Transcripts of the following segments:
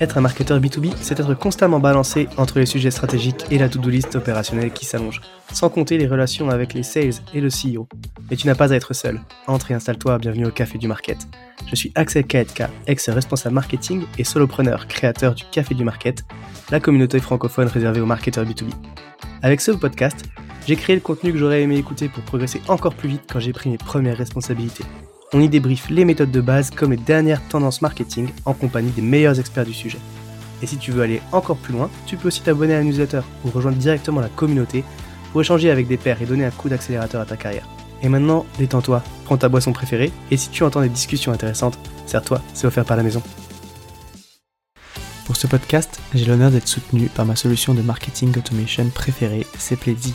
Être un marketeur B2B, c'est être constamment balancé entre les sujets stratégiques et la to-do list opérationnelle qui s'allonge, sans compter les relations avec les sales et le CEO. Mais tu n'as pas à être seul. Entre et installe-toi, bienvenue au Café du Market. Je suis Axel Kaetka, ex-responsable marketing et solopreneur, créateur du Café du Market, la communauté francophone réservée aux marketeurs B2B. Avec ce podcast, j'ai créé le contenu que j'aurais aimé écouter pour progresser encore plus vite quand j'ai pris mes premières responsabilités. On y débriefe les méthodes de base comme les dernières tendances marketing en compagnie des meilleurs experts du sujet. Et si tu veux aller encore plus loin, tu peux aussi t'abonner à la newsletter ou rejoindre directement la communauté pour échanger avec des pairs et donner un coup d'accélérateur à ta carrière. Et maintenant, détends-toi, prends ta boisson préférée et si tu entends des discussions intéressantes, sers-toi, c'est offert par la maison. Pour ce podcast, j'ai l'honneur d'être soutenu par ma solution de marketing automation préférée, Sepledzi.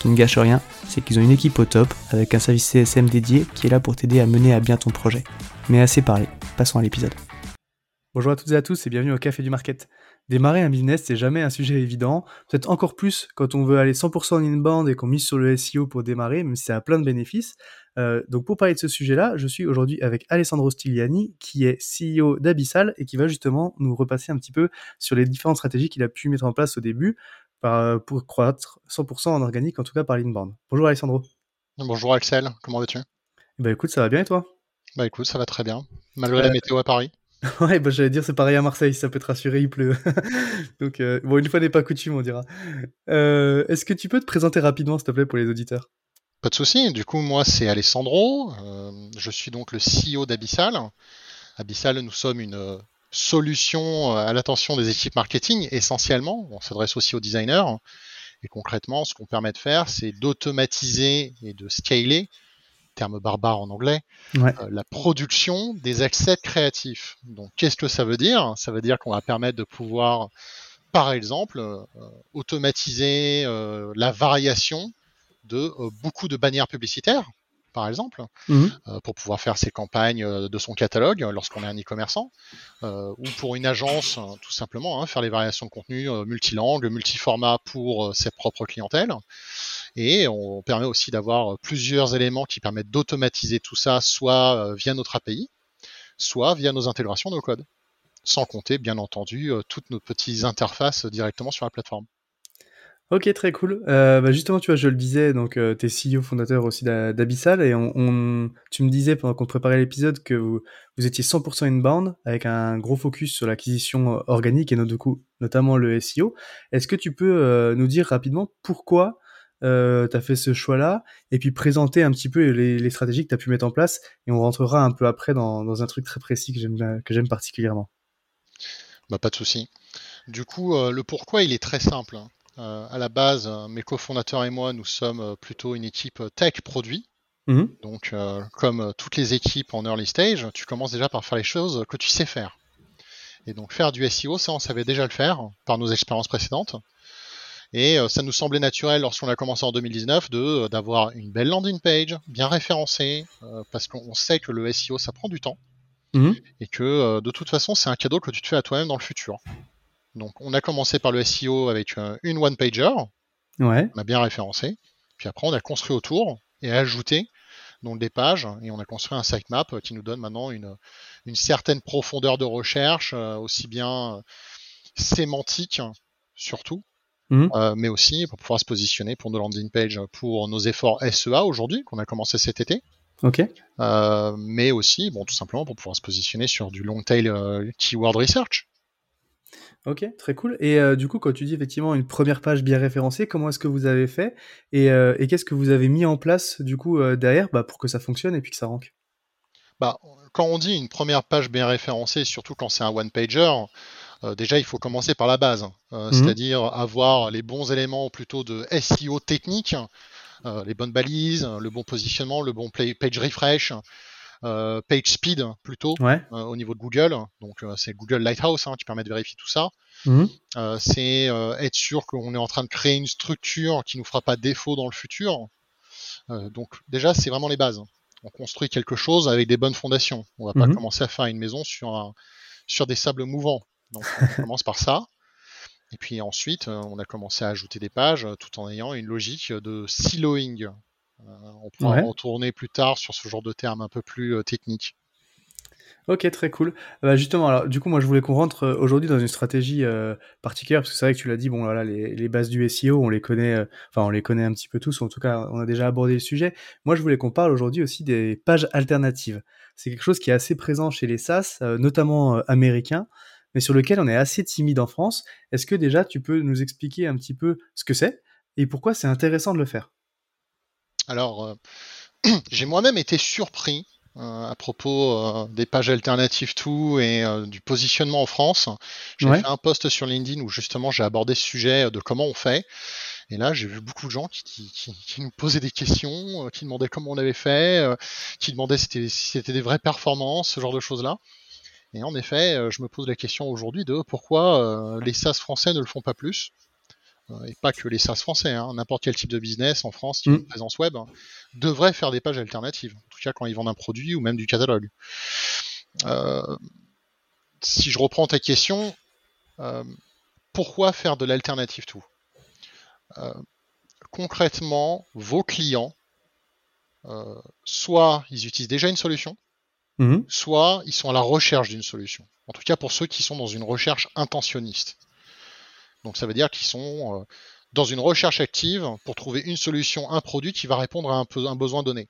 Qui ne gâche rien, c'est qu'ils ont une équipe au top avec un service CSM dédié qui est là pour t'aider à mener à bien ton projet. Mais assez parlé, passons à l'épisode. Bonjour à toutes et à tous et bienvenue au Café du Market. Démarrer un business, c'est jamais un sujet évident, peut-être encore plus quand on veut aller 100% en inbound et qu'on mise sur le SEO pour démarrer, même si ça a plein de bénéfices. Euh, donc pour parler de ce sujet-là, je suis aujourd'hui avec Alessandro Stigliani, qui est CEO d'Abyssal et qui va justement nous repasser un petit peu sur les différentes stratégies qu'il a pu mettre en place au début euh, pour croître 100% en organique, en tout cas par l'inbound. Bonjour Alessandro. Bonjour Axel, comment vas-tu? Bah écoute, ça va bien et toi? Bah écoute, ça va très bien, malgré la euh, météo à Paris. Ouais, bah, j'allais dire, c'est pareil à Marseille, ça peut te rassurer, il pleut. Donc, euh, bon, une fois n'est pas coutume, on dira. Euh, est-ce que tu peux te présenter rapidement, s'il te plaît, pour les auditeurs? Pas de souci. Du coup, moi, c'est Alessandro. Je suis donc le CEO d'Abyssal. Abyssal, nous sommes une solution à l'attention des équipes marketing, essentiellement. On s'adresse aussi aux designers. Et concrètement, ce qu'on permet de faire, c'est d'automatiser et de scaler terme barbare en anglais, euh, la production des accès créatifs. Donc, qu'est-ce que ça veut dire? Ça veut dire qu'on va permettre de pouvoir, par exemple, euh, automatiser euh, la variation de beaucoup de bannières publicitaires, par exemple, mhm. pour pouvoir faire ses campagnes de son catalogue lorsqu'on est un e-commerçant, ou pour une agence, tout simplement, hein, faire les variations de contenu multilangue, multiformat pour ses propres clientèles. Et on permet aussi d'avoir euh, plusieurs éléments qui permettent d'automatiser tout ça, soit euh, via notre API, soit via nos intégrations de code. Sans compter, bien entendu, euh, toutes nos petites interfaces directement sur la plateforme. Ok, très cool. Bah, justement, tu vois, je le disais, donc tu es CEO fondateur aussi d'Abyssal et on, tu me disais pendant qu'on préparait l'épisode que vous, vous étiez 100% inbound avec un gros focus sur l'acquisition organique et notamment le SEO. Est-ce que tu peux nous dire rapidement pourquoi euh, tu fait ce choix-là, et puis présenter un petit peu les, stratégies que tu as pu mettre en place, et on rentrera un peu après dans, un truc très précis que j'aime, que j'aime particulièrement. Bah, pas de souci. Du coup, euh, le pourquoi, il est très simple. Hein. Euh, à la base, mes cofondateurs et moi, nous sommes plutôt une équipe tech produit. Mmh Donc, comme toutes les équipes en early stage, tu commences déjà par faire les choses que tu sais faire. Et donc, faire du SEO, ça, on savait déjà le faire par nos expériences précédentes. Et euh, ça nous semblait naturel lorsqu'on a commencé en 2019 de euh, d'avoir une belle landing page, bien référencée, euh, parce qu'on sait que le SEO ça prend du temps mhm. et que de toute façon c'est un cadeau que tu te fais à toi-même dans le futur. Donc on a commencé par le SEO avec une one pager, ouais. on a bien référencé, puis après on a construit autour et ajouté donc des pages et on a construit un sitemap qui nous donne maintenant une, une certaine profondeur de recherche, aussi bien sémantique surtout, Mhm. Euh, mais aussi pour pouvoir se positionner pour nos landing pages, pour nos efforts SEA aujourd'hui, qu'on a commencé cet été. Ok. Euh, mais aussi, bon, tout simplement pour pouvoir se positionner sur du long tail euh, keyword research. Ok, très cool. Et du coup, quand tu dis effectivement une première page bien référencée, comment est-ce que vous avez fait et, et qu'est-ce que vous avez mis en place du coup derrière bah, pour que ça fonctionne et puis que ça rank bah, Quand on dit une première page bien référencée, surtout quand c'est un one-pager, euh, déjà, il faut commencer par la base, hein. euh, mhm. c'est-à-dire avoir les bons éléments plutôt de SEO technique, euh, les bonnes balises, le bon positionnement, le bon page refresh, euh, PageSpeed plutôt Ouais. euh, au niveau de Google. Donc euh, c'est Google Lighthouse hein, qui permet de vérifier tout ça. Mhm. Euh, c'est euh, être sûr qu'on est en train de créer une structure qui nous fera pas défaut dans le futur. Euh, donc déjà c'est vraiment les bases. On construit quelque chose avec des bonnes fondations. On va pas Mhm. commencer à faire une maison sur un, sur des sables mouvants. Donc on commence par ça. Et puis ensuite, euh, on a commencé à ajouter des pages euh, tout en ayant une logique de siloing. Euh, on pourra Ouais. retourner plus tard sur ce genre de termes un peu plus euh, techniques. Ok, très cool. Bah, justement, alors du coup, moi je voulais qu'on rentre euh, aujourd'hui dans une stratégie euh, particulière, parce que c'est vrai que tu l'as dit, bon voilà, les, les bases du SEO, on les connaît, euh, enfin on les connaît un petit peu tous, ou en tout cas on a déjà abordé le sujet. Moi je voulais qu'on parle aujourd'hui aussi des pages alternatives. C'est quelque chose qui est assez présent chez les SaaS, notamment américains, mais sur lequel on est assez timide en France. Est-ce que déjà tu peux nous expliquer un petit peu ce que c'est et pourquoi c'est intéressant de le faire? Alors, euh, j'ai moi-même été surpris euh, à propos euh, des pages alternatives tout et du positionnement en France. J'ai Ouais. fait un post sur LinkedIn où justement j'ai abordé ce sujet de comment on fait. Et là, j'ai vu beaucoup de gens qui, qui- qui- qui nous posaient des questions, qui demandaient comment on avait fait, qui demandaient si c'était des vraies performances, ce genre de choses-là. Et en effet, je me pose la question aujourd'hui de pourquoi les SaaS français ne le font pas plus. Euh, et pas que les SaaS français, hein, n'importe quel type de business en France qui a Mm. une présence web hein, devrait faire des pages alternatives, en tout cas quand ils vendent un produit ou même du catalogue. Euh, si je reprends ta question, euh, pourquoi faire de l'alternative tout? Euh, Concrètement, vos clients, soit ils utilisent déjà une solution, Mhm. soit ils sont à la recherche d'une solution. En tout cas pour ceux qui sont dans une recherche intentionniste. Donc ça veut dire qu'ils sont euh, dans une recherche active pour trouver une solution, un produit qui va répondre à un, peu- un besoin donné.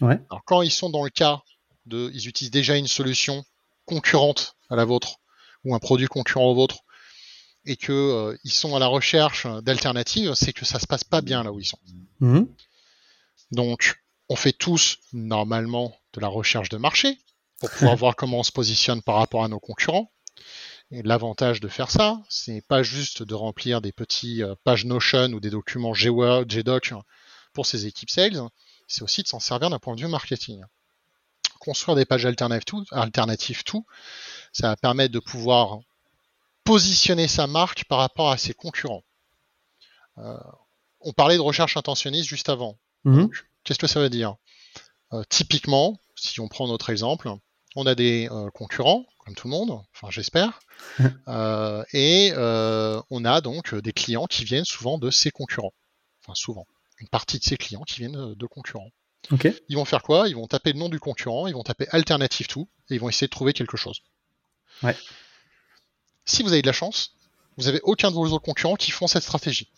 Ouais. Alors quand ils sont dans le cas de, ils utilisent déjà une solution concurrente à la vôtre ou un produit concurrent au vôtre et que euh, ils sont à la recherche d'alternatives, c'est que ça se passe pas bien là où ils sont. Mhm. Donc, on fait tous normalement de la recherche de marché pour pouvoir voir comment on se positionne par rapport à nos concurrents. Et l'avantage de faire ça, c'est pas juste de remplir des petits euh, pages Notion ou des documents GWord, GDoc pour ces équipes sales, c'est aussi de s'en servir d'un point de vue marketing. Construire des pages alternatives tout, alternatives tout, ça va permettre de pouvoir positionner sa marque par rapport à ses concurrents. Euh, on parlait de recherche intentionniste juste avant. Mhm. Qu'est-ce que ça veut dire? Euh, Typiquement, si on prend notre exemple, on a des euh, concurrents, comme tout le monde, enfin j'espère, euh, et euh, on a donc des clients qui viennent souvent de ces concurrents. Enfin souvent, une partie de ces clients qui viennent de, concurrents. Ils vont faire quoi? Ils vont taper le nom du concurrent, ils vont taper alternative tout, et ils vont essayer de trouver quelque chose. Ouais. Si vous avez de la chance, vous avez aucun de vos autres concurrents qui font cette stratégie.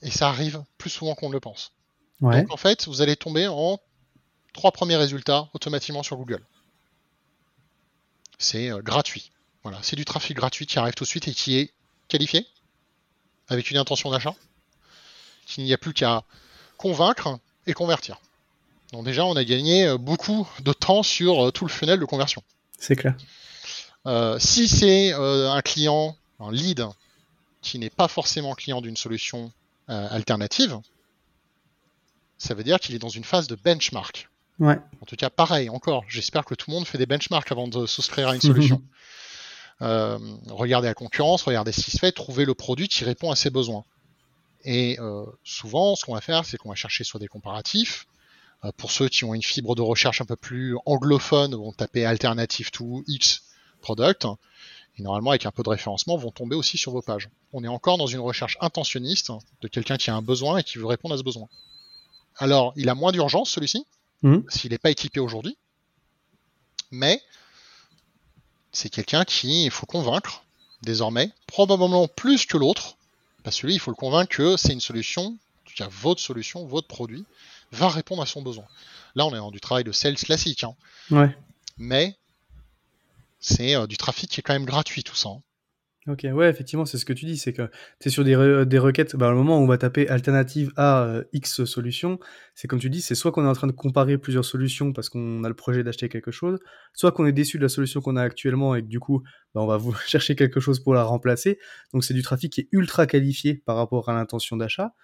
Et ça arrive plus souvent qu'on ne le pense. Ouais. Donc en fait, vous allez tomber en trois premiers résultats automatiquement sur Google. C'est euh, gratuit. Voilà, c'est du trafic gratuit qui arrive tout de suite et qui est qualifié avec une intention d'achat. Qu'il n'y a plus qu'à convaincre et convertir. Donc déjà, on a gagné euh, beaucoup de temps sur euh, tout le funnel de conversion. C'est clair. Euh, si c'est euh, un client, un lead, qui n'est pas forcément client d'une solution euh, alternative, ça veut dire qu'il est dans une phase de benchmark. Ouais. En tout cas, pareil, encore, j'espère que tout le monde fait des benchmarks avant de souscrire à une solution. Euh, regardez la concurrence, regardez ce qui se fait, trouvez le produit qui répond à ses besoins. Et euh, souvent, ce qu'on va faire, c'est qu'on va chercher soit des comparatifs. Euh, pour ceux qui ont une fibre de recherche un peu plus anglophone, vont taper alternative to X product. Et normalement, avec un peu de référencement, vont tomber aussi sur vos pages. On est encore dans une recherche intentionniste de quelqu'un qui a un besoin et qui veut répondre à ce besoin. Alors, il a moins d'urgence, celui-ci, Mhm. s'il n'est pas équipé aujourd'hui. Mais c'est quelqu'un qui il faut convaincre désormais, probablement plus que l'autre, parce que lui, il faut le convaincre que c'est une solution, en tout cas votre solution, votre produit, va répondre à son besoin. Là, on est dans du travail de sales classique, hein. Ouais. mais c'est euh, du trafic qui est quand même gratuit tout ça. hein. Ok, ouais, effectivement, c'est ce que tu dis, c'est que tu es sur des, des requêtes, bah, au moment où on va taper alternative à euh, X solution, c'est comme tu dis, c'est soit qu'on est en train de comparer plusieurs solutions parce qu'on a le projet d'acheter quelque chose, soit qu'on est déçu de la solution qu'on a actuellement et que du coup, bah, on va chercher quelque chose pour la remplacer. Donc c'est du trafic qui est ultra qualifié par rapport à l'intention d'achat.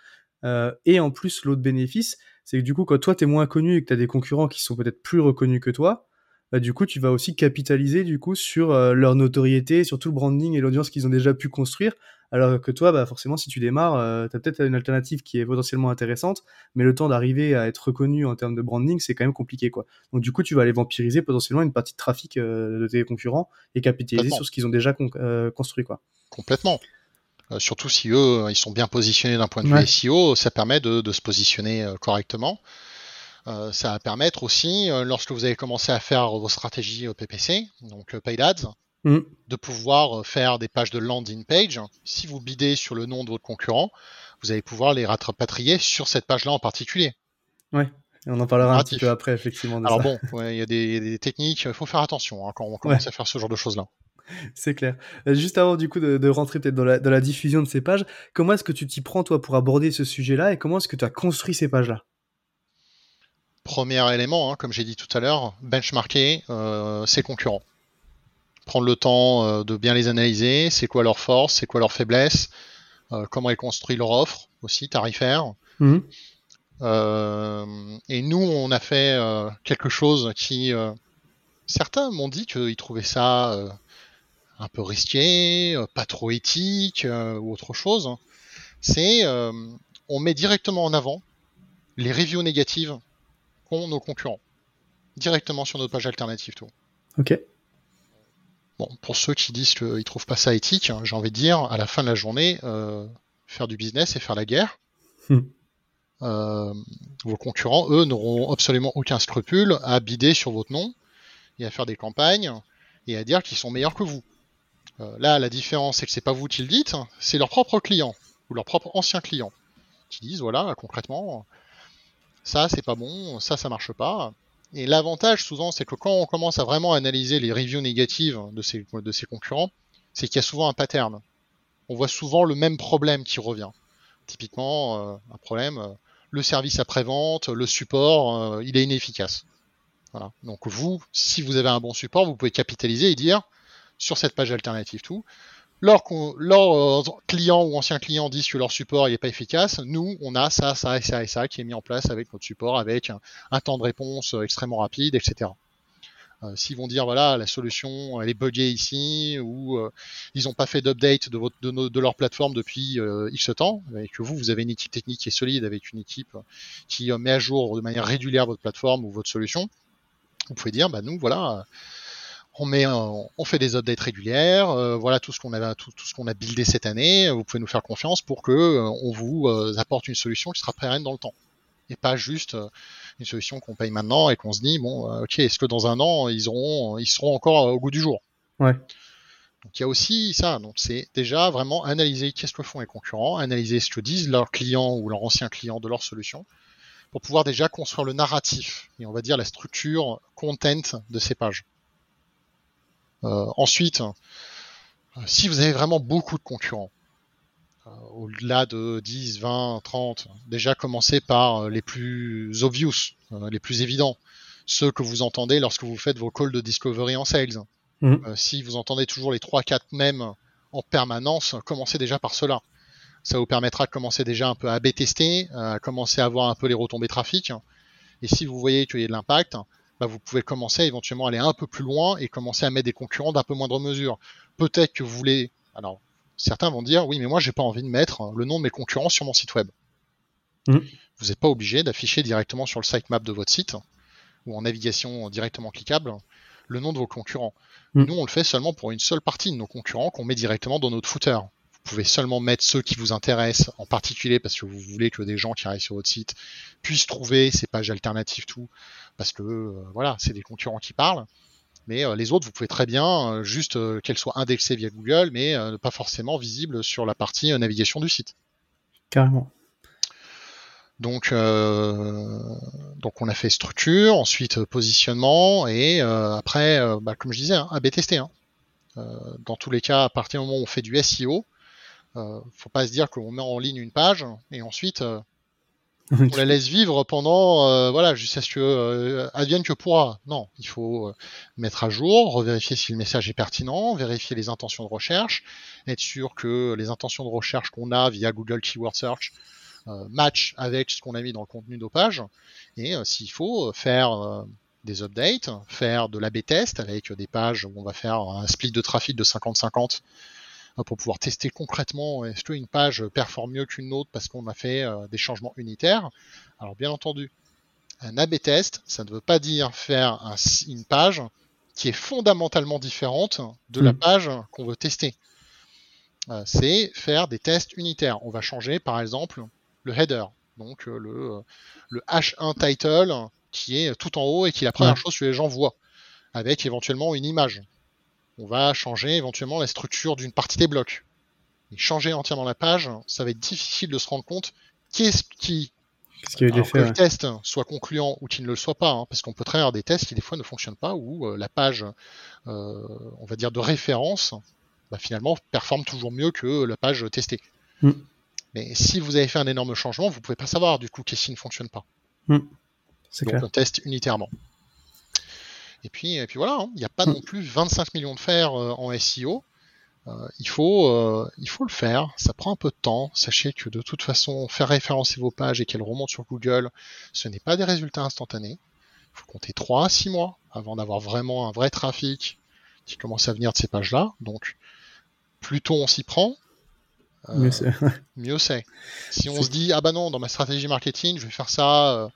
et en plus, l'autre bénéfice, c'est que du coup, quand toi, tu es moins connu et que tu as des concurrents qui sont peut-être plus reconnus que toi, bah, du coup, tu vas aussi capitaliser du coup sur leur notoriété, sur tout le branding et l'audience qu'ils ont déjà pu construire alors que toi, bah, forcément, si tu démarres, euh, tu as peut-être une alternative qui est potentiellement intéressante, mais le temps d'arriver à être reconnu en termes de branding, c'est quand même compliqué. quoi. Donc du coup, tu vas aller vampiriser potentiellement une partie de trafic euh, de tes concurrents et capitaliser sur ce qu'ils ont déjà euh, construit. quoi. Complètement. surtout si eux, ils sont bien positionnés d'un point de vue SEO, ça permet de, se positionner correctement. Ça va permettre aussi, lorsque vous avez commencé à faire vos stratégies PPC, donc Paid Ads, Mm. de pouvoir euh, faire des pages de landing page. Si vous bidez sur le nom de votre concurrent, vous allez pouvoir les rapatrier sur cette page-là en particulier. Ouais, on en parlera un petit peu après, effectivement. Alors bon, il y a des, techniques, il faut faire attention hein, quand on commence à faire ce genre de choses-là. C'est clair. Euh, juste avant du coup de, rentrer peut-être dans la, diffusion de ces pages, comment est-ce que tu t'y prends toi pour aborder ce sujet-là et comment est-ce que tu as construit ces pages-là? Premier élément, hein, comme j'ai dit tout à l'heure, benchmarker euh, ses concurrents prendre le temps euh, de bien les analyser, c'est quoi leur force, c'est quoi leur faiblesse, euh, comment ils construisent leur offre aussi tarifaire. Mhm. Et nous, on a fait quelque chose qui, certains m'ont dit qu'ils trouvaient ça un peu risqué, pas trop éthique ou autre chose. C'est, on met directement en avant les reviews négatives nos concurrents, directement sur notre page alternative tout. Ok. Bon, pour ceux qui disent qu'ils trouvent pas ça éthique, hein, j'ai envie de dire, à la fin de la journée, euh, faire du business et faire la guerre. Hmm. Euh, vos concurrents, eux, n'auront absolument aucun scrupule à bider sur votre nom et à faire des campagnes et à dire qu'ils sont meilleurs que vous. Euh, là, la différence, c'est que c'est pas vous qui le dites, c'est leurs propres clients ou leurs propres anciens clients qui disent voilà, concrètement, ça c'est pas bon, ça ça marche pas. Et l'avantage souvent, c'est que quand on commence à vraiment analyser les reviews négatives de ses, concurrents, c'est qu'il y a souvent un pattern. On voit souvent le même problème qui revient. Typiquement, euh, un problème, euh, le service après-vente, le support, euh, il est inefficace. Voilà. Donc vous, si vous avez un bon support, vous pouvez capitaliser et dire sur cette page alternative tout, leurs, euh, clients ou anciens clients disent que leur support n'est pas efficace, nous, on a ça, ça et ça et ça qui est mis en place avec notre support, avec un, temps de réponse euh, extrêmement rapide, etc. Euh, S'ils vont dire voilà la solution elle est buggée ici ou euh, ils n'ont pas fait d'update de, votre, de, leur plateforme depuis X temps et que vous vous avez une équipe technique qui est solide avec une équipe qui met à jour de manière régulière votre plateforme ou votre solution, vous pouvez dire bah nous voilà on met, on fait des updates régulières. Euh, voilà tout ce qu'on a, tout, ce qu'on a buildé cette année. Vous pouvez nous faire confiance pour que euh, on vous euh, apporte une solution qui sera pérenne dans le temps, et pas juste une solution qu'on paye maintenant et qu'on se dit bon, ok, est-ce que dans un an ils auront, ils seront encore au goût du jour? Ouais. Donc il y a aussi ça. Donc c'est déjà vraiment analyser qu'est-ce que font les concurrents, analyser ce que disent leurs clients ou leurs anciens clients de leur solution, pour pouvoir déjà construire le narratif et on va dire la structure content de ces pages. Euh, ensuite, euh, si vous avez vraiment beaucoup de concurrents, euh, au-delà de 10, 20, 30, déjà commencez par les plus obvious, les plus évidents, ceux que vous entendez lorsque vous faites vos calls de discovery en sales. Mmh. si vous entendez toujours les 3-4 mêmes en permanence, commencez déjà par cela. Ça vous permettra de commencer déjà un peu à AB tester, à commencer à voir un peu les retombées trafic. Et si vous voyez qu'il y a de l'impact, bah, vous pouvez commencer à éventuellement aller un peu plus loin et commencer à mettre des concurrents d'un peu moindre mesure. Peut-être que vous voulez. Alors, certains vont dire oui, mais moi, j'ai pas envie de mettre le nom de mes concurrents sur mon site web. Mmh. Vous n'êtes pas obligé d'afficher directement sur le sitemap de votre site ou en navigation directement cliquable le nom de vos concurrents. Mmh. Nous, on le fait seulement pour une seule partie de nos concurrents qu'on met directement dans notre footer. Vous pouvez seulement mettre ceux qui vous intéressent, en particulier parce que vous voulez que des gens qui arrivent sur votre site puissent trouver ces pages alternatives tout, parce que euh, voilà, c'est des concurrents qui parlent. Mais euh, les autres, vous pouvez très bien euh, juste qu'elles soient indexées via Google, mais pas forcément visibles sur la partie navigation du site. Carrément. Donc, donc on a fait structure, ensuite positionnement, et après, bah, comme je disais, hein, AB tester. Hein. dans tous les cas, à partir du moment où on fait du SEO, euh, faut pas se dire qu'on met en ligne une page et ensuite on la laisse vivre pendant euh, voilà jusqu'à ce que advienne que pourra. Non, il faut mettre à jour, revérifier si le message est pertinent, vérifier les intentions de recherche, être sûr que les intentions de recherche qu'on a via Google Keyword Search match avec ce qu'on a mis dans le contenu de nos pages. Et s'il faut faire des updates, faire de l'AB test avec des pages où on va faire un split de trafic de 50-50 pour pouvoir tester concrètement est-ce qu'une page performe mieux qu'une autre parce qu'on a fait des changements unitaires? Alors bien entendu, un A-B test, ça ne veut pas dire faire une page qui est fondamentalement différente de la mm. page qu'on veut tester. Euh, c'est faire des tests unitaires. On va changer par exemple le header, donc euh, le, euh, le, H1 title qui est tout en haut et qui est la première chose que les gens voient, avec éventuellement une image. On va changer éventuellement la structure d'une partie des blocs. Et changer entièrement la page, ça va être difficile de se rendre compte qu'est-ce qui que le test soit concluant ou qu'il ne le soit pas, hein, parce qu'on peut très avoir des tests qui des fois ne fonctionnent pas, ou euh, la page, euh, on va dire, de référence, bah, finalement, performe toujours mieux que la page testée. Mm. Mais si vous avez fait un énorme changement, vous pouvez pas savoir du coup qu'est-ce qui ne fonctionne pas. Mm. Donc on teste unitairement. Et puis, et puis voilà, hein, il n'y a pas mm. non plus 25 millions de fers euh, en SEO. Euh, il, faut, euh, il faut le faire, ça prend un peu de temps. Sachez que de toute façon, faire référencer vos pages et qu'elles remontent sur Google, ce n'est pas des résultats instantanés. Il faut compter 3 à 6 mois avant d'avoir vraiment un vrai trafic qui commence à venir de ces pages-là. Donc, plus tôt on s'y prend, euh, mieux c'est. Si on se dit, ah bah non, dans ma stratégie marketing, je vais faire ça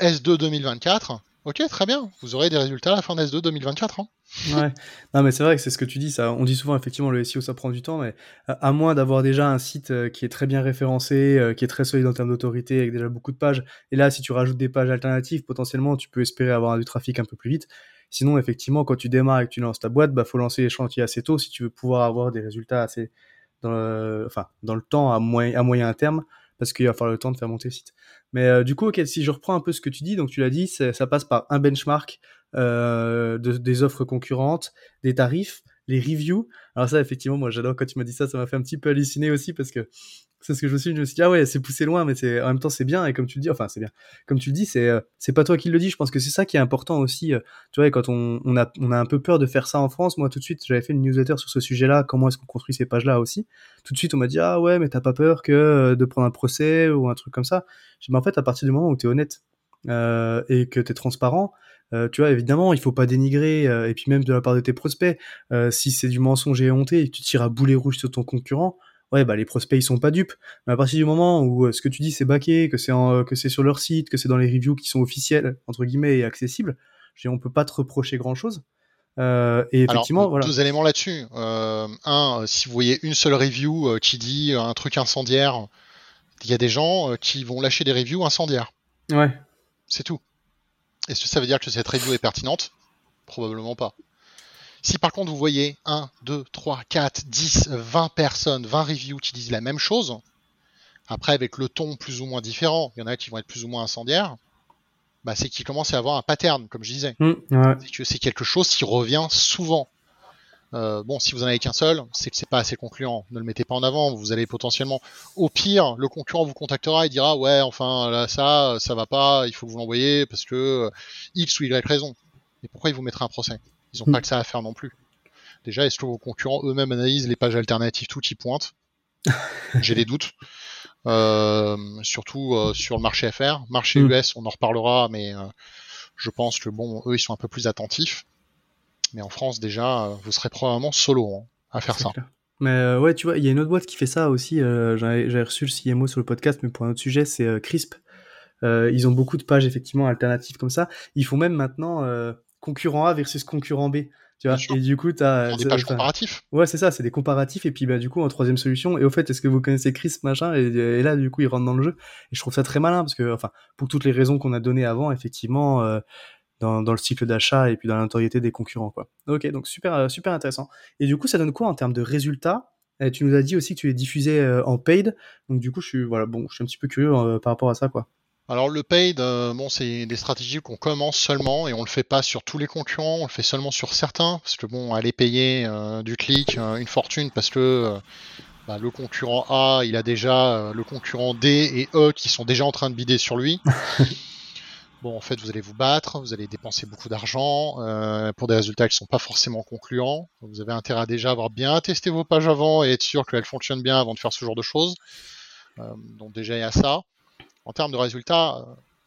S2 2024, ok, très bien, vous aurez des résultats à la fin S2 2024. Hein. Ouais, non, mais c'est vrai que c'est ce que tu dis. Ça, on dit souvent effectivement le SEO ça prend du temps, mais à, moins d'avoir déjà un site euh, qui est très bien référencé, euh, qui est très solide en termes d'autorité, avec déjà beaucoup de pages. Et là, si tu rajoutes des pages alternatives, potentiellement, tu peux espérer avoir du trafic un peu plus vite. Sinon, effectivement, quand tu démarres et que tu lances ta boîte, bah faut lancer les chantiers assez tôt si tu veux pouvoir avoir des résultats assez dans le, enfin, dans le temps à à moyen terme, parce qu'il va falloir le temps de faire monter le site. Mais euh, du coup, si je reprends un peu ce que tu dis, donc tu l'as dit, ça passe par un benchmark euh, de, des offres concurrentes, des tarifs, les reviews. Alors ça, effectivement, moi j'adore quand tu m'as dit ça, ça m'a fait un petit peu halluciner aussi parce que c'est ce que je me suis dit, je me suis dit, ah ouais, c'est poussé loin, mais c'est en même temps c'est bien, et comme tu le dis, enfin c'est bien, comme tu le dis, c'est euh, pas toi qui le dis, je pense que c'est ça qui est important aussi, euh, tu vois, quand on, on, a, on a un peu peur de faire ça en France, moi tout de suite, j'avais fait une newsletter sur ce sujet-là, comment est-ce qu'on construit ces pages-là aussi, tout de suite on m'a dit, ah ouais, mais t'as pas peur que de prendre un procès ou un truc comme ça, je dis, mais en fait, à partir du moment où t'es honnête, et que t'es transparent, euh, tu vois, évidemment, il faut pas dénigrer, euh, et puis même de la part de tes prospects, euh, si c'est du mensonge et honté et que tu tires à boulet rouge sur ton concurrent, ouais, bah les prospects ils sont pas dupes. Mais à partir du moment où ce que tu dis c'est baqué, que c'est que c'est sur leur site, que c'est dans les reviews qui sont officiels entre guillemets et accessibles, je on peut pas te reprocher grand chose. et effectivement, voilà. Deux éléments là-dessus. un, si vous voyez une seule review qui dit un truc incendiaire, il y a des gens qui vont lâcher des reviews incendiaires. Ouais. C'est tout. Est-ce que ça veut dire que cette review est pertinente? Probablement pas. Si par contre vous voyez 1, 2, 3, 4, 10, 20 personnes, 20 reviews qui disent la même chose, après avec le ton plus ou moins différent, il y en a qui vont être plus ou moins incendiaires, bah, c'est qu'il commence à avoir un pattern, comme je disais. Mmh, c'est que c'est quelque chose qui revient souvent. Euh, bon, si vous en avez qu'un seul, c'est que c'est pas assez concluant. Ne le mettez pas en avant. Vous allez potentiellement, au pire, le concurrent vous contactera et dira ouais, enfin là ça, ça va pas, il faut que vous l'envoyez parce que euh, X ou Y raison. Mais pourquoi ils vous mettraient un procès? Ils ont pas que ça à faire non plus. Déjà, est-ce que vos concurrents eux-mêmes analysent les pages alternatives tout qui pointent? J'ai des doutes. Euh, surtout sur le marché FR. Marché US, mm. on en reparlera, mais je pense que bon, eux, ils sont un peu plus attentifs. Mais en France, déjà, vous serez probablement solo hein, à faire ça. Mais euh, ouais, tu vois, il y a une autre boîte qui fait ça aussi. Euh, J'avais reçu le CMO sur le podcast, mais pour un autre sujet, c'est euh, Crisp. ils ont beaucoup de pages effectivement alternatives comme ça. Ils font même maintenant concurrent A versus concurrent B. Tu vois, et du coup, tu as des pages comparatifs. Ouais, c'est ça, c'est des comparatifs. Et puis, bah, du coup, en troisième solution, et au fait, est-ce que vous connaissez Crisp machin? Et, là, du coup, ils rentrent dans le jeu. Et je trouve ça très malin parce que, enfin, pour toutes les raisons qu'on a données avant, effectivement, dans, dans le cycle d'achat et puis dans la notoriété des concurrents. Quoi. Ok, donc super, euh, super intéressant. Et du coup, ça donne quoi en termes de résultats? Et Tu nous as dit aussi que tu es diffusé euh, en paid, donc du coup, je suis, voilà, bon, je suis un petit peu curieux euh, par rapport à ça. quoi. Alors le paid, bon, c'est des stratégies qu'on commence seulement et on le fait pas sur tous les concurrents, on le fait seulement sur certains parce que bon, aller payer du clic une fortune parce que bah, le concurrent A, il a déjà le concurrent D et E qui sont déjà en train de bider sur lui. Bon, en fait, vous allez vous battre, vous allez dépenser beaucoup d'argent euh, pour des résultats qui ne sont pas forcément concluants. vous avez intérêt à déjà avoir bien testé vos pages avant et être sûr qu'elles fonctionnent bien avant de faire ce genre de choses. donc déjà il y a ça. En termes de résultats,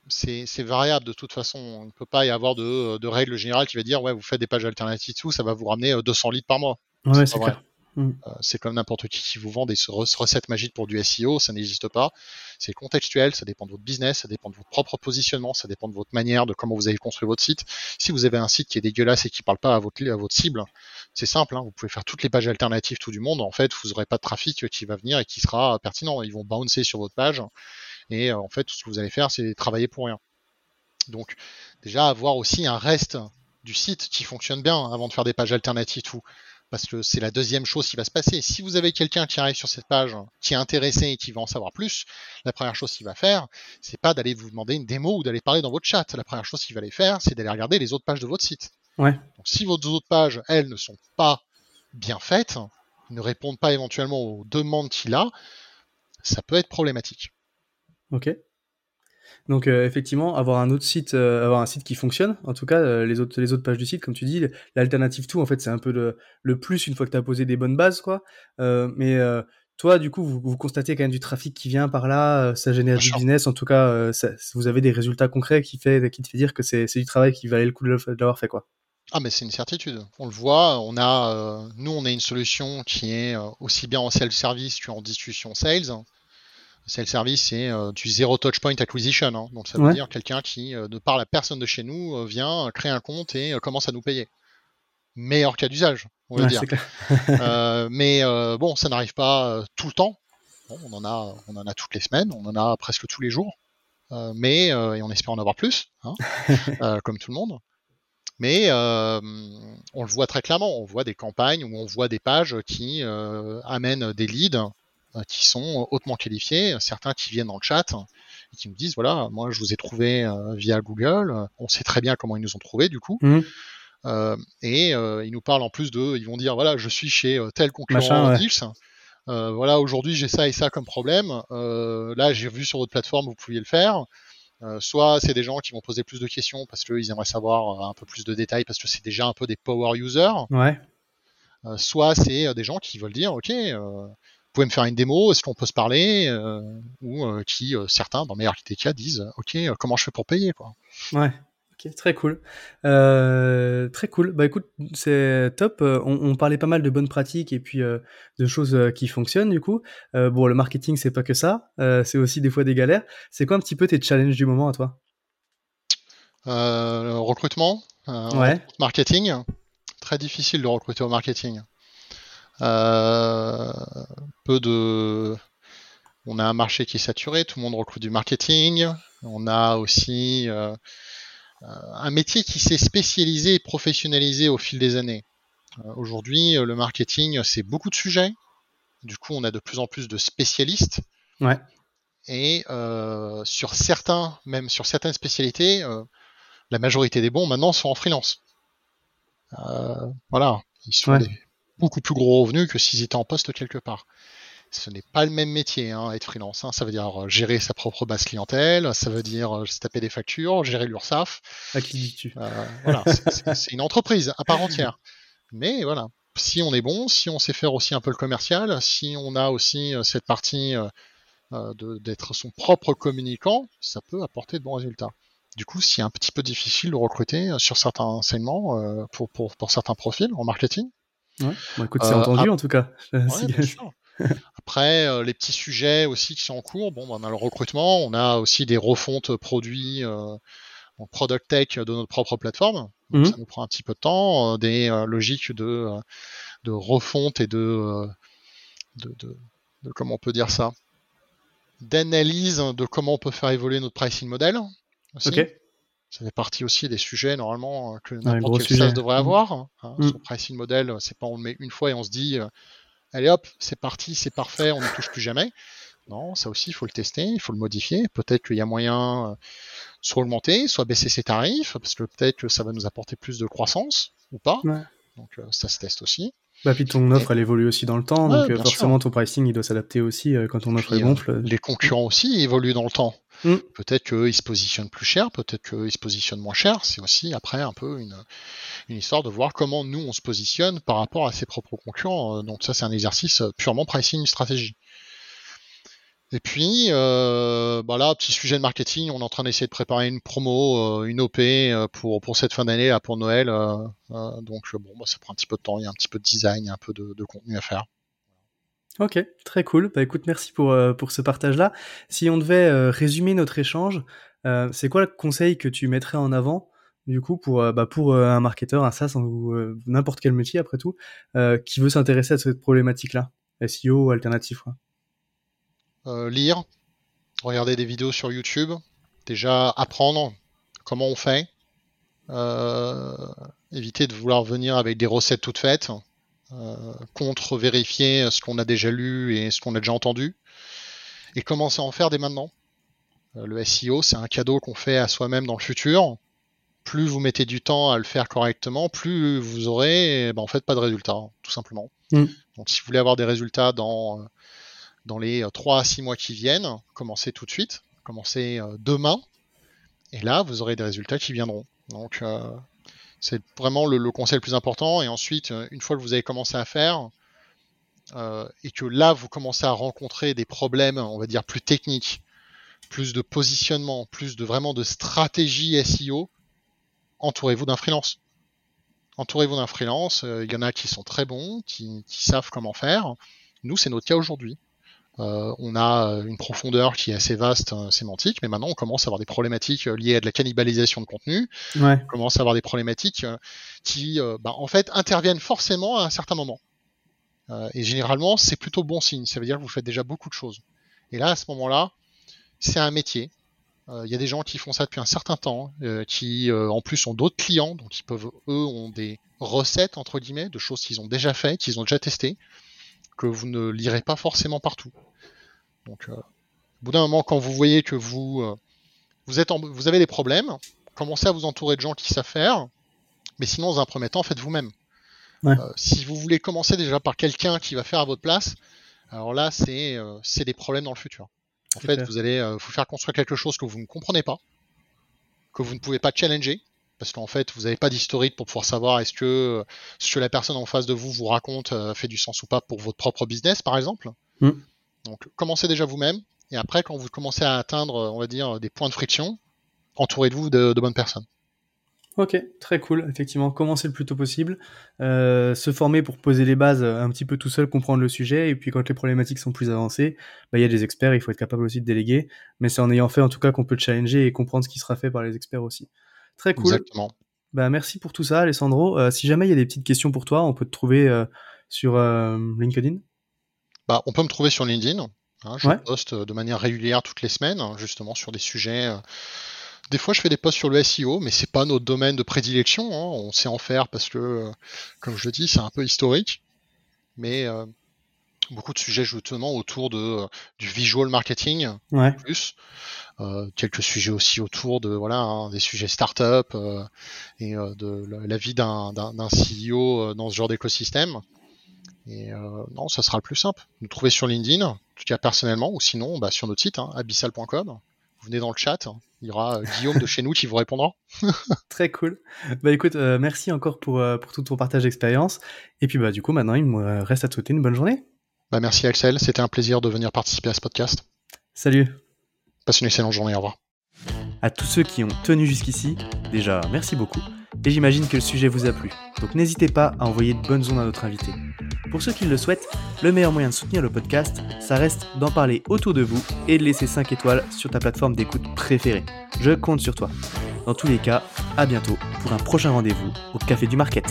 c'est variable de toute façon. On ne peut pas y avoir de, de règle générale qui va dire ouais vous faites des pages alternatives tout, ça va vous ramener 200 litres par mois. Ouais, c'est clair. Mm. Euh, c'est comme n'importe qui qui vous vend des recettes magiques pour du SEO, ça n'existe pas. C'est contextuel, ça dépend de votre business, ça dépend de votre propre positionnement, ça dépend de votre manière, de comment vous avez construit votre site. Si vous avez un site qui est dégueulasse et qui parle pas à votre, à votre cible, c'est simple, hein, vous pouvez faire toutes les pages alternatives tout du monde, en fait, vous n'aurez pas de trafic qui va venir et qui sera pertinent. Ils vont bouncer sur votre page et euh, en fait, tout ce que vous allez faire, c'est travailler pour rien. Donc, déjà, avoir aussi un reste du site qui fonctionne bien avant de faire des pages alternatives tout parce que c'est la deuxième chose qui va se passer. Si vous avez quelqu'un qui arrive sur cette page, qui est intéressé et qui va en savoir plus, la première chose qu'il va faire, c'est pas d'aller vous demander une démo ou d'aller parler dans votre chat. La première chose qu'il va aller faire, c'est d'aller regarder les autres pages de votre site. Ouais. Donc, si vos autres pages, elles, ne sont pas bien faites, ne répondent pas éventuellement aux demandes qu'il a, ça peut être problématique. Ok. Donc euh, effectivement, avoir un autre site, euh, avoir un site qui fonctionne, en tout cas euh, les autres les autres pages du site, comme tu dis, l'alternative tout, en fait, c'est un peu le, le, plus une fois que tu as posé des bonnes bases, quoi. mais toi, du coup, vous, vous, constatez quand même du trafic qui vient par là, ça génère du business, en tout cas, ça, vous avez des résultats concrets qui fait qui te fait dire que c'est du travail qui valait le coup de l'avoir fait, quoi. Ah mais c'est une certitude. On le voit, on a, nous on a une solution qui est aussi bien en self-service qu'en discussion sales c'est le service, c'est euh, du zero touch point acquisition. Hein. Donc ça veut dire quelqu'un qui euh, ne parle à personne de chez nous euh, vient créer un compte et commence à nous payer. Meilleur cas d'usage, on va dire. mais bon, ça n'arrive pas tout le temps. on en a, on en a toutes les semaines, on en a presque tous les jours. mais et on espère en avoir plus, hein, comme tout le monde. Mais on le voit très clairement. On voit des campagnes où on voit des pages qui amènent des leads euh, qui sont hautement qualifiés, certains qui viennent dans le chat et qui nous disent voilà, moi je vous ai trouvé euh, via Google, on sait très bien comment ils nous ont trouvé du coup. Mmh. Euh, et ils nous parlent en plus de, ils vont dire voilà, je suis chez tel concurrent Machin, voilà, aujourd'hui j'ai ça et ça comme problème. là, j'ai vu sur votre plateforme, vous pouviez le faire. soit c'est des gens qui vont poser plus de questions parce qu'ils aimeraient savoir un peu plus de détails parce que c'est déjà un peu des power users. Ouais. soit c'est des gens qui veulent dire ok, pouvez me faire une démo Est-ce qu'on peut se parler euh, Ou euh, qui, euh, certains, dans mes architectes, disent Ok, comment je fais pour payer quoi? Ouais. Ok, très cool. très cool. Bah écoute, c'est top. On, parlait pas mal de bonnes pratiques et puis de choses qui fonctionnent du coup. bon, le marketing, c'est pas que ça. c'est aussi des fois des galères. C'est quoi un petit peu tes challenges du moment à toi? Recrutement, ouais. marketing. Très difficile de recruter au marketing. Euh, peu de, on a un marché qui est saturé, tout le monde recrute du marketing. On a aussi euh, euh, un métier qui s'est spécialisé et professionnalisé au fil des années. Aujourd'hui, le marketing, c'est beaucoup de sujets. Du coup, on a de plus en plus de spécialistes. Ouais. Et sur certains, même sur certaines spécialités, la majorité des bons maintenant sont en freelance. voilà, ils sont des beaucoup plus gros revenus que s'ils étaient en poste quelque part. Ce n'est pas le même métier, hein, être freelance. Hein. Ça veut dire euh, gérer sa propre base clientèle, ça veut dire euh, se taper des factures, gérer l'URSSAF. À qui dis-tu? Euh, Voilà, c'est une entreprise à part entière. Mais voilà, si on est bon, si on sait faire aussi un peu le commercial, si on a aussi cette partie d'être son propre communicant, ça peut apporter de bons résultats. Du coup, c'est un petit peu difficile de recruter sur certains enseignements pour, pour, pour certains profils en marketing. Ouais. écoute, c'est euh, entendu en tout cas. Après, euh, les petits sujets aussi qui sont en cours, bon, on a le recrutement, on a aussi des refontes produits euh, product tech de notre propre plateforme. Mhm. Ça nous prend un petit peu de temps, des logiques de, de refonte et de, de, de, comment on peut dire ça, d'analyse de comment on peut faire évoluer notre pricing model. Aussi. Ça fait partie aussi des sujets normalement euh, que n'importe quel SaaS devrait mmh. avoir. Hein. Hein, mmh. Son pricing model, c'est pas on le met une fois et on se dit euh, allez hop, c'est parti, c'est parfait, on ne touche plus jamais. Non, ça aussi, il faut le tester, il faut le modifier. Peut-être qu'il y a moyen euh, soit augmenter, soit baisser ses tarifs, parce que peut-être que ça va nous apporter plus de croissance ou pas. Donc ça se teste aussi. Bah, puis ton offre, elle évolue aussi dans le temps, donc forcément ton pricing, il doit s'adapter aussi quand ton offre est gonfle. les concurrents aussi évoluent dans le temps. Mm. Peut-être qu'ils se positionnent plus cher, peut-être qu'ils se positionnent moins cher. C'est aussi après un peu une, histoire de voir comment nous on se positionne par rapport à ses propres concurrents. Euh, donc ça c'est un exercice purement pricing stratégie. Et puis, euh, bah là, petit sujet de marketing, on est en train d'essayer de préparer une promo, euh, une OP pour, pour cette fin d'année, pour Noël. donc, bon, bah, ça prend un petit peu de temps, il y a un petit peu de design, un peu de, contenu à faire. Ok, très cool. Bah écoute, merci pour, pour ce partage-là. Si on devait résumer notre échange, c'est quoi le conseil que tu mettrais en avant du coup pour, bah, pour un marketeur, un SaaS ou n'importe quel métier après tout, qui veut s'intéresser à cette problématique-là, SEO ou alternatif euh, lire, regarder des vidéos sur YouTube, déjà apprendre comment on fait, euh, éviter de vouloir venir avec des recettes toutes faites, euh, contre-vérifier ce qu'on a déjà lu et ce qu'on a déjà entendu, et commencer à en faire dès maintenant? le SEO, c'est un cadeau qu'on fait à soi-même dans le futur. Plus vous mettez du temps à le faire correctement, plus vous aurez eh ben, en fait pas de résultats, tout simplement. Mm. Donc si vous voulez avoir des résultats dans dans les 3 euh, à 6 mois qui viennent, commencez tout de suite, commencez euh, demain, et là, vous aurez des résultats qui viendront. Donc, euh, c'est vraiment le, conseil le plus important. Et ensuite, une fois que vous avez commencé à faire, et que là, vous commencez à rencontrer des problèmes, on va dire, plus techniques, plus de positionnement, plus de vraiment de stratégie SEO, entourez-vous d'un freelance. Entourez-vous d'un freelance. Il y en a qui sont très bons, qui savent comment faire. Nous, c'est notre cas aujourd'hui. Euh, on a euh, une profondeur qui est assez vaste euh, sémantique, mais maintenant on commence à avoir des problématiques liées à de la cannibalisation de contenu. On commence à avoir des problématiques qui, bah, en fait, interviennent forcément à un certain moment. et généralement, c'est plutôt bon signe. Ça veut dire que vous faites déjà beaucoup de choses. Et là, à ce moment-là, c'est un métier. Il y a des gens qui font ça depuis un certain temps, qui en plus ont d'autres clients, donc ils peuvent, eux, ont des recettes entre guillemets de choses qu'ils ont déjà faites, qu'ils ont déjà testées que vous ne lirez pas forcément partout. Donc, euh, au bout d'un moment, quand vous voyez que vous, euh, vous, êtes vous avez des problèmes, commencez à vous entourer de gens qui savent faire, mais sinon, dans un premier temps, faites vous-même. Euh, si vous voulez commencer déjà par quelqu'un qui va faire à votre place, alors là, c'est c'est des problèmes dans le futur. En fait, vous allez vous faire construire quelque chose que vous ne comprenez pas, que vous ne pouvez pas challenger, parce qu'en fait, vous n'avez pas d'historique pour pouvoir savoir est-ce que ce que la personne en face de vous vous raconte euh, fait du sens ou pas pour votre propre business, par exemple. Mm. Donc, commencez déjà vous-même, et après, quand vous commencez à atteindre, on va dire, des points de friction, entourez-vous de, bonnes personnes. Ok, très cool. Effectivement, commencer le plus tôt possible, euh, se former pour poser les bases un petit peu tout seul, comprendre le sujet, et puis quand les problématiques sont plus avancées, bah, il y a des experts, il faut être capable aussi de déléguer, mais c'est en ayant fait en tout cas qu'on peut challenger et comprendre ce qui sera fait par les experts aussi. Très cool. Exactement. Bah, merci pour tout ça, Alessandro. Euh, si jamais il y a des petites questions pour toi, on peut te trouver euh, sur euh, LinkedIn bah, On peut me trouver sur LinkedIn. Hein, je poste de manière régulière toutes les semaines, hein, justement sur des sujets. Des fois, je fais des posts sur le SEO, mais c'est pas notre domaine de prédilection. Hein. On sait en faire parce que, comme je le dis, c'est un peu historique. Mais beaucoup de sujets justement autour de du visual marketing plus euh, quelques sujets aussi autour de voilà hein, des sujets start-up euh, et euh, de la, vie d'un CEO dans ce genre d'écosystème et non ça sera le plus simple nous trouver sur LinkedIn en tout cas personnellement ou sinon bah, sur notre site hein, abyssal.com vous venez dans le chat il y aura Guillaume de chez nous qui vous répondra. Très cool. Bah écoute, merci encore pour, pour tout ton partage d'expérience. Et puis bah du coup maintenant il me reste à te souhaiter une bonne journée. Bah, merci Axel, c'était un plaisir de venir participer à ce podcast. Salut. Passe une excellente journée, au revoir. À tous ceux qui ont tenu jusqu'ici, déjà merci beaucoup, et j'imagine que le sujet vous a plu, donc n'hésitez pas à envoyer de bonnes ondes à notre invité. Pour ceux qui le souhaitent, le meilleur moyen de soutenir le podcast, ça reste d'en parler autour de vous et de laisser 5 étoiles sur ta plateforme d'écoute préférée. Je compte sur toi. Dans tous les cas, à bientôt pour un prochain rendez-vous au Café du Market.